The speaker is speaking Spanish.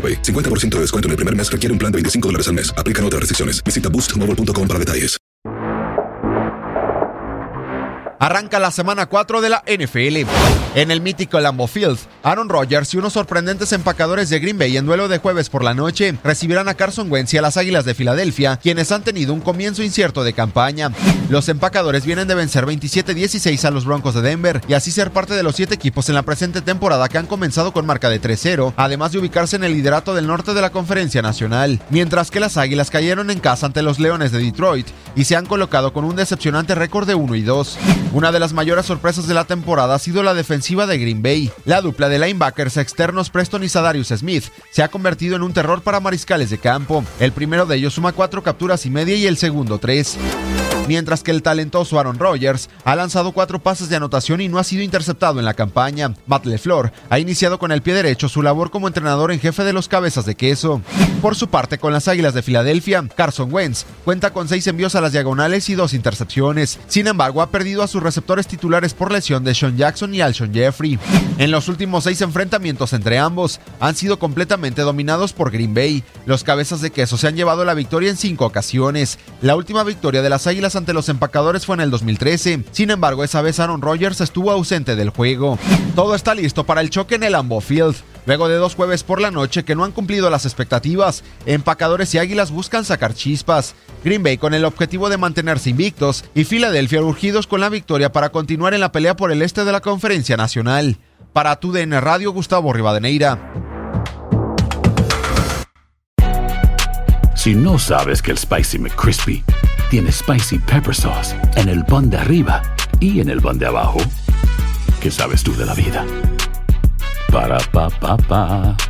AroPay. 50% de descuento en el primer mes requiere un plan de 25 dólares al mes. Aplican otras restricciones. Visita boostmobile.com para detalles. Arranca la semana 4 de la NFL. En el mítico Lambeau Field, Aaron Rodgers y unos sorprendentes empacadores de Green Bay en duelo de jueves por la noche recibirán a Carson Wentz y a las Águilas de Filadelfia, quienes han tenido un comienzo incierto de campaña. Los empacadores vienen de vencer 27-16 a los Broncos de Denver y así ser parte de los siete equipos en la presente temporada que han comenzado con marca de 3-0, además de ubicarse en el liderato del norte de la Conferencia Nacional, mientras que las Águilas cayeron en casa ante los Leones de Detroit y se han colocado con un decepcionante récord de 1 y 2. Una de las mayores sorpresas de la temporada ha sido la de Green Bay. La dupla de linebackers externos Preston y Sadarius Smith se ha convertido en un terror para mariscales de campo. El primero de ellos suma cuatro capturas y media y el segundo tres mientras que el talentoso Aaron Rodgers ha lanzado cuatro pases de anotación y no ha sido interceptado en la campaña. Matt LeFleur ha iniciado con el pie derecho su labor como entrenador en jefe de los cabezas de queso. Por su parte, con las Águilas de Filadelfia, Carson Wentz cuenta con seis envíos a las diagonales y dos intercepciones. Sin embargo, ha perdido a sus receptores titulares por lesión de Sean Jackson y Alshon Jeffrey. En los últimos seis enfrentamientos entre ambos, han sido completamente dominados por Green Bay. Los cabezas de queso se han llevado la victoria en cinco ocasiones. La última victoria de las Águilas ante los empacadores fue en el 2013. Sin embargo, esa vez Aaron Rodgers estuvo ausente del juego. Todo está listo para el choque en el Lambeau Field. Luego de dos jueves por la noche que no han cumplido las expectativas, empacadores y águilas buscan sacar chispas. Green Bay con el objetivo de mantenerse invictos y Filadelfia urgidos con la victoria para continuar en la pelea por el este de la Conferencia Nacional. Para TUDN Radio, Gustavo Rivadeneira. Si no sabes que el Spicy McCrispy tiene Spicy Pepper Sauce en el pan de arriba y en el pan de abajo, ¿qué sabes tú de la vida? Para,